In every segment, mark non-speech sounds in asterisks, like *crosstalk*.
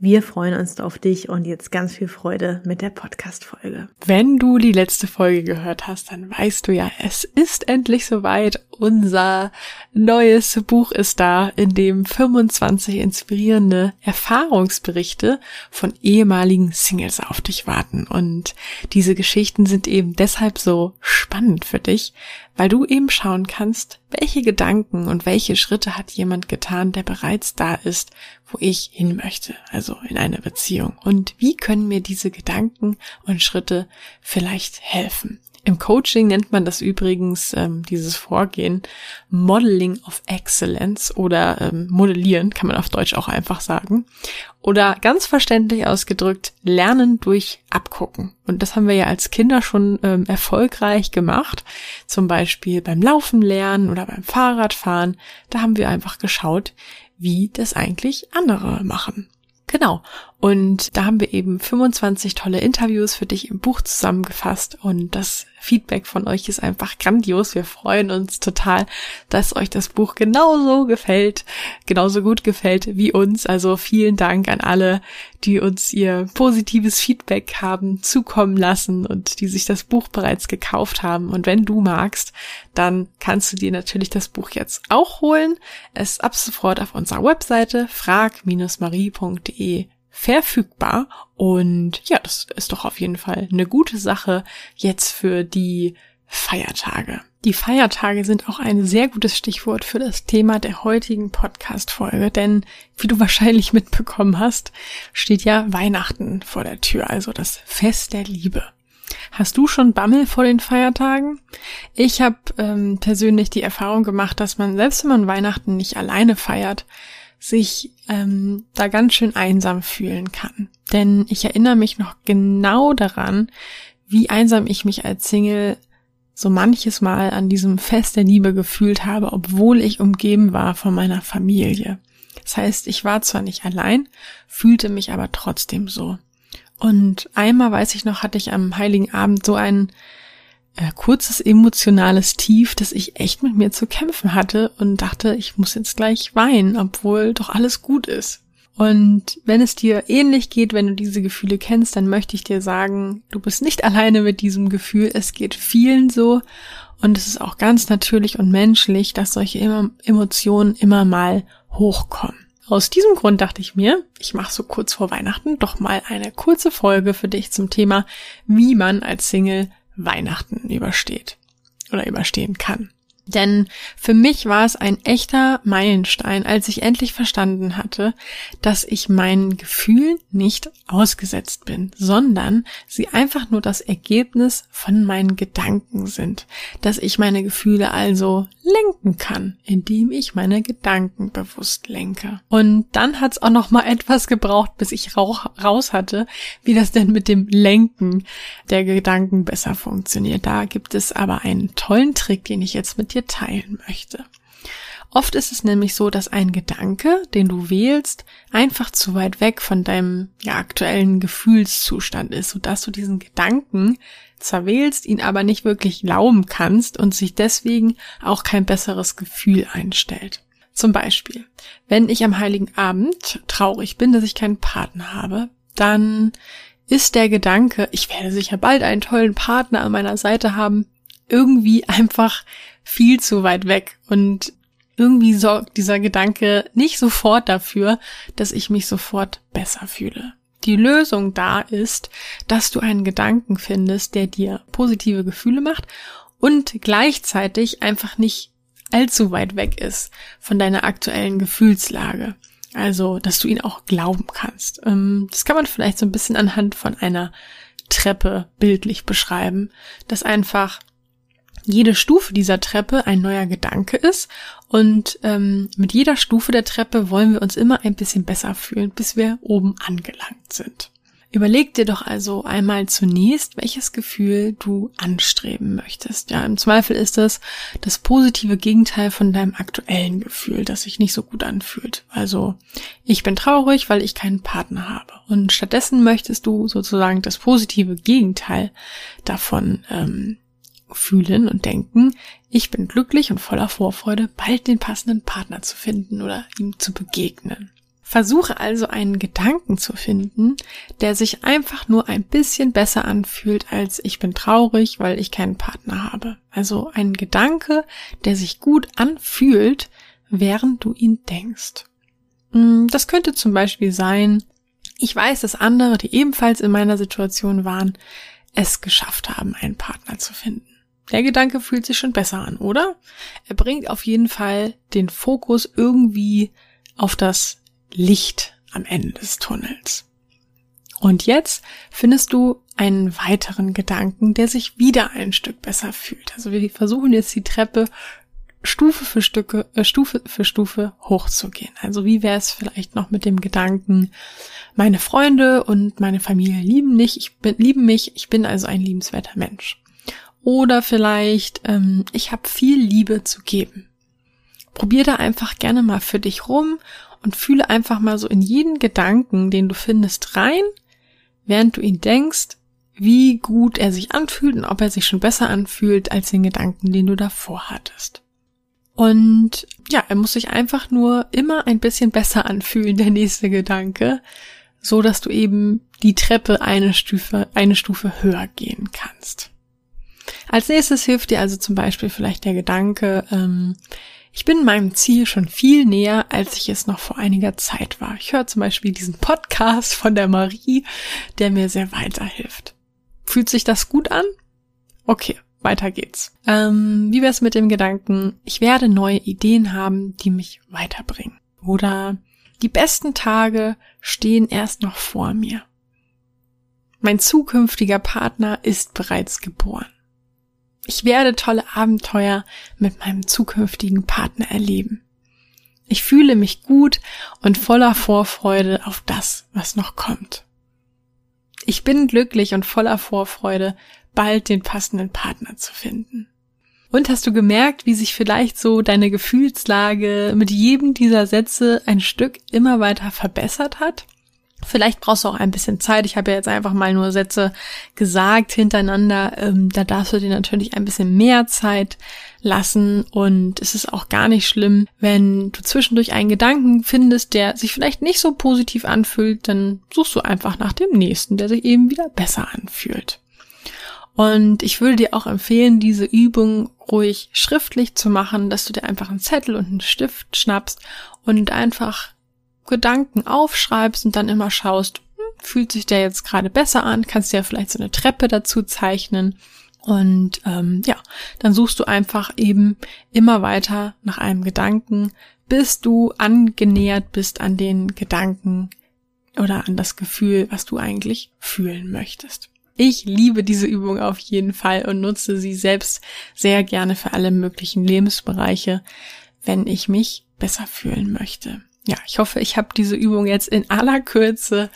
Wir freuen uns auf dich und jetzt ganz viel Freude mit der Podcast-Folge. Wenn du die letzte Folge gehört hast, dann weißt du ja, es ist endlich soweit. Unser neues Buch ist da, in dem 25 inspirierende Erfahrungsberichte von ehemaligen Singles auf dich warten. Und diese Geschichten sind eben deshalb so spannend für dich, weil du eben schauen kannst, welche Gedanken und welche Schritte hat jemand getan, der bereits da ist, wo ich hin möchte, also in einer Beziehung. Und wie können mir diese Gedanken und Schritte vielleicht helfen? Im Coaching nennt man das übrigens, ähm, dieses Vorgehen, Modeling of Excellence oder ähm, Modellieren, kann man auf Deutsch auch einfach sagen. Oder ganz verständlich ausgedrückt, Lernen durch Abgucken. Und das haben wir ja als Kinder schon ähm, erfolgreich gemacht. Zum Beispiel beim Laufen lernen oder beim Fahrradfahren. Da haben wir einfach geschaut, wie das eigentlich andere machen. Genau. Und da haben wir eben 25 tolle Interviews für dich im Buch zusammengefasst und das Feedback von euch ist einfach grandios. Wir freuen uns total, dass euch das Buch genauso gefällt, genauso gut gefällt wie uns. Also vielen Dank an alle, die uns ihr positives Feedback haben zukommen lassen und die sich das Buch bereits gekauft haben. Und wenn du magst, dann kannst du dir natürlich das Buch jetzt auch holen. Es ab sofort auf unserer Webseite frag-marie.de verfügbar. Und ja, das ist doch auf jeden Fall eine gute Sache jetzt für die Feiertage. Die Feiertage sind auch ein sehr gutes Stichwort für das Thema der heutigen Podcast-Folge, denn wie du *laughs* wahrscheinlich mitbekommen hast, steht ja Weihnachten vor der Tür, also das Fest der Liebe. Hast du schon Bammel vor den Feiertagen? Ich habe ähm, persönlich die Erfahrung gemacht, dass man, selbst wenn man Weihnachten nicht alleine feiert, sich ähm, da ganz schön einsam fühlen kann. Denn ich erinnere mich noch genau daran, wie einsam ich mich als Single so manches Mal an diesem Fest der Liebe gefühlt habe, obwohl ich umgeben war von meiner Familie. Das heißt, ich war zwar nicht allein, fühlte mich aber trotzdem so. Und einmal weiß ich noch, hatte ich am heiligen Abend so einen äh, kurzes emotionales Tief, dass ich echt mit mir zu kämpfen hatte und dachte, ich muss jetzt gleich weinen, obwohl doch alles gut ist. Und wenn es dir ähnlich geht, wenn du diese Gefühle kennst, dann möchte ich dir sagen, du bist nicht *laughs* alleine mit diesem Gefühl. Es geht vielen so. Und es ist auch ganz natürlich und menschlich, dass solche Emotionen immer mal hochkommen. Aus diesem Grund dachte ich mir, ich mache so kurz vor Weihnachten doch mal eine kurze Folge für dich zum Thema, wie man als Single Weihnachten übersteht oder überstehen kann. Denn für mich war es ein echter Meilenstein, als ich endlich verstanden hatte, dass ich meinen Gefühlen nicht ausgesetzt bin, sondern sie einfach nur das Ergebnis von meinen Gedanken sind. Dass ich meine Gefühle also lenken kann, indem ich meine Gedanken bewusst lenke. Und dann hat es auch noch mal etwas gebraucht, bis ich raus hatte, wie das denn mit dem Lenken der Gedanken besser funktioniert. Da gibt es aber einen tollen Trick, den ich jetzt mit dir dir teilen möchte. Oft ist es nämlich so, dass ein Gedanke, den du wählst, einfach zu weit weg von deinem ja, aktuellen Gefühlszustand ist, sodass du diesen Gedanken zwar wählst, ihn aber nicht wirklich glauben kannst und sich deswegen auch kein besseres Gefühl einstellt. Zum Beispiel, wenn ich am heiligen Abend traurig bin, dass ich keinen Partner habe, dann ist der Gedanke, ich werde sicher bald einen tollen Partner an meiner Seite haben, irgendwie *laughs* einfach viel zu weit weg und irgendwie sorgt dieser Gedanke nicht sofort dafür, dass ich mich sofort besser fühle. Die Lösung da ist, dass du einen Gedanken findest, der dir positive Gefühle macht und gleichzeitig einfach nicht allzu weit weg ist von deiner aktuellen Gefühlslage. Also, dass du ihn auch glauben kannst. Ähm, das kann man vielleicht so ein bisschen anhand von einer Treppe bildlich beschreiben, dass einfach jede Stufe dieser Treppe ein neuer Gedanke ist und ähm, mit jeder Stufe der Treppe wollen wir uns immer ein bisschen besser fühlen, bis wir oben angelangt sind. Überleg dir doch also einmal zunächst, welches Gefühl du anstreben möchtest. Ja, im Zweifel ist das das positive Gegenteil von deinem aktuellen Gefühl, das sich nicht so gut anfühlt. Also, ich bin traurig, weil ich keinen Partner habe. Und stattdessen möchtest du sozusagen das positive Gegenteil davon ähm, fühlen und denken, ich bin glücklich und voller Vorfreude, bald den passenden Partner zu finden oder ihm zu begegnen. Versuche also einen Gedanken zu finden, der sich einfach nur ein bisschen besser anfühlt als ich bin traurig, weil ich keinen Partner habe. Also ein Gedanke, der sich gut anfühlt, während du ihn denkst. Hm, das könnte zum Beispiel sein, ich weiß, dass andere, die ebenfalls in meiner Situation waren, es geschafft haben, einen Partner zu finden. Der Gedanke fühlt sich schon besser an, oder? Er bringt auf jeden Fall den Fokus irgendwie auf das Licht am Ende des Tunnels. Und jetzt findest du einen weiteren Gedanken, der sich wieder ein Stück besser fühlt. Also wir versuchen jetzt die Treppe Stufe für Stücke, äh, Stufe für Stufe hochzugehen. Also wie wäre es vielleicht noch mit dem Gedanken, meine Freunde und meine Familie lieben mich, ich bin, lieben mich, ich bin also ein liebenswerter Mensch. Oder vielleicht, ähm, ich habe viel Liebe zu geben. Probier da einfach gerne mal für dich rum und fühle einfach mal so in jeden Gedanken, den du findest, rein, während du ihn denkst, wie gut er sich anfühlt und ob er sich schon besser anfühlt als den Gedanken, den du davor hattest. Und ja, er muss sich einfach nur immer ein bisschen besser anfühlen, der nächste Gedanke, so dass du eben die Treppe eine Stufe, eine Stufe höher gehen kannst. Als nächstes hilft dir also zum Beispiel vielleicht der Gedanke, ähm, ich bin meinem Ziel schon viel näher, als ich es noch vor einiger Zeit war. Ich höre zum Beispiel diesen Podcast von der Marie, der mir sehr weiterhilft. Fühlt sich das gut an? Okay, weiter geht's. Ähm, wie wär's mit dem Gedanken, ich werde neue Ideen haben, die mich weiterbringen? Oder die besten Tage stehen erst noch vor mir. Mein zukünftiger Partner ist bereits geboren. Ich werde tolle Abenteuer mit meinem zukünftigen Partner erleben. Ich fühle mich gut und voller Vorfreude auf das, was noch kommt. Ich bin glücklich und voller Vorfreude, bald den passenden Partner zu finden. Und hast du gemerkt, wie sich vielleicht so deine Gefühlslage mit jedem dieser Sätze ein Stück immer weiter verbessert hat? Vielleicht brauchst du auch ein bisschen Zeit. Ich habe ja jetzt einfach mal nur Sätze gesagt hintereinander. Ähm, da darfst du dir natürlich ein bisschen mehr Zeit lassen. Und es ist auch gar nicht schlimm, wenn du zwischendurch einen Gedanken findest, der sich vielleicht nicht so positiv anfühlt, dann suchst du einfach nach dem nächsten, der sich eben wieder besser anfühlt. Und ich würde dir auch empfehlen, diese Übung ruhig schriftlich zu machen, dass du dir einfach einen Zettel und einen Stift schnappst und einfach Gedanken aufschreibst und dann immer schaust, hm, fühlt sich der jetzt gerade besser an, kannst dir ja vielleicht so eine Treppe dazu zeichnen. Und ähm, ja, dann suchst du einfach eben immer weiter nach einem Gedanken, bis du angenähert bist an den Gedanken oder an das Gefühl, was du eigentlich fühlen möchtest. Ich liebe diese Übung auf jeden Fall und nutze sie selbst sehr gerne für alle möglichen Lebensbereiche, wenn ich mich besser fühlen möchte. Ja, ich hoffe, ich habe diese Übung jetzt in aller Kürze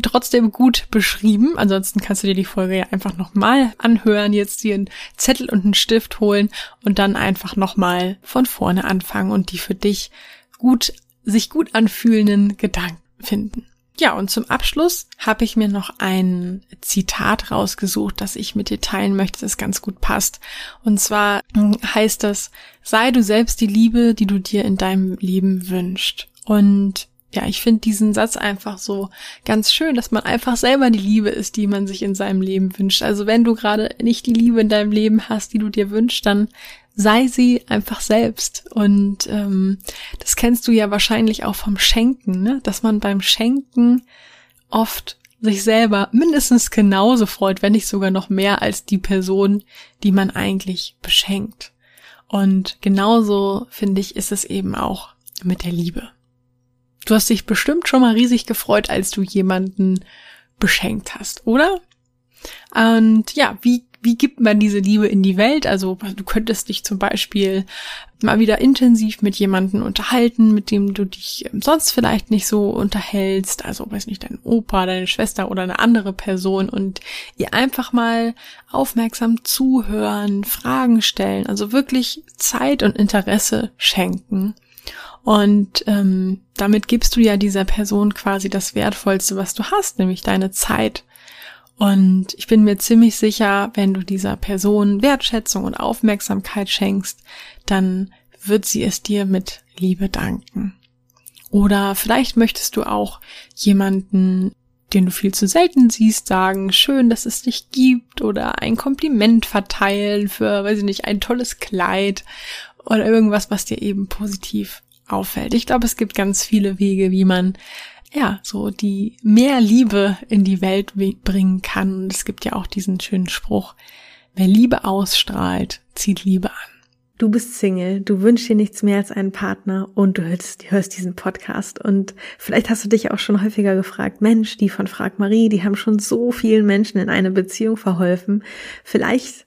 trotzdem gut beschrieben. Ansonsten kannst du dir die Folge ja einfach nochmal anhören, jetzt dir einen Zettel und einen Stift holen und dann einfach nochmal von vorne anfangen und die für dich gut, sich gut anfühlenden Gedanken finden. Ja, und zum Abschluss habe ich mir noch ein Zitat rausgesucht, das ich mit dir teilen möchte, das ganz gut passt. Und zwar heißt das, sei du selbst die Liebe, die du dir in deinem Leben wünschst. Und ja, ich finde diesen Satz einfach so ganz schön, dass man einfach selber die Liebe ist, die man sich in seinem Leben wünscht. Also wenn du gerade nicht die Liebe in deinem Leben hast, die du dir wünschst, dann sei sie einfach selbst. Und ähm, das kennst du ja wahrscheinlich auch vom Schenken, ne? dass man beim Schenken oft sich selber mindestens genauso freut, wenn nicht sogar noch mehr als die Person, die man eigentlich beschenkt. Und genauso finde ich, ist es eben auch mit der Liebe. Du hast dich bestimmt schon mal riesig gefreut, als du jemanden beschenkt hast, oder? Und ja, wie wie gibt man diese Liebe in die Welt? Also du könntest dich zum Beispiel mal wieder intensiv mit jemandem unterhalten, mit dem du dich ähm, sonst vielleicht nicht so unterhältst. Also weiß nicht, dein Opa, deine Schwester oder eine andere Person und ihr einfach mal aufmerksam zuhören, Fragen stellen, also wirklich Zeit und Interesse schenken. Und ähm, damit gibst du ja dieser Person quasi das Wertvollste, was du hast, nämlich deine Zeit. Und ich bin mir ziemlich sicher, wenn du dieser Person Wertschätzung und Aufmerksamkeit schenkst, dann wird sie es dir mit Liebe danken. Oder vielleicht möchtest du auch jemanden, den du viel zu selten siehst, sagen, schön, dass es dich gibt oder ein Kompliment verteilen für, weiß ich nicht, ein tolles Kleid oder irgendwas, was dir eben positiv auffällt. Ich glaube, es gibt ganz viele Wege, wie man ja, so die mehr Liebe in die Welt bringen kann. Und es gibt ja auch diesen schönen Spruch, wer Liebe ausstrahlt, zieht Liebe an. Du bist Single, du wünschst dir nichts mehr als einen Partner und du hörst, hörst diesen Podcast. Und vielleicht hast du dich auch schon häufiger gefragt, Mensch, die von Frag Marie, die haben schon so vielen Menschen in eine Beziehung verholfen. Vielleicht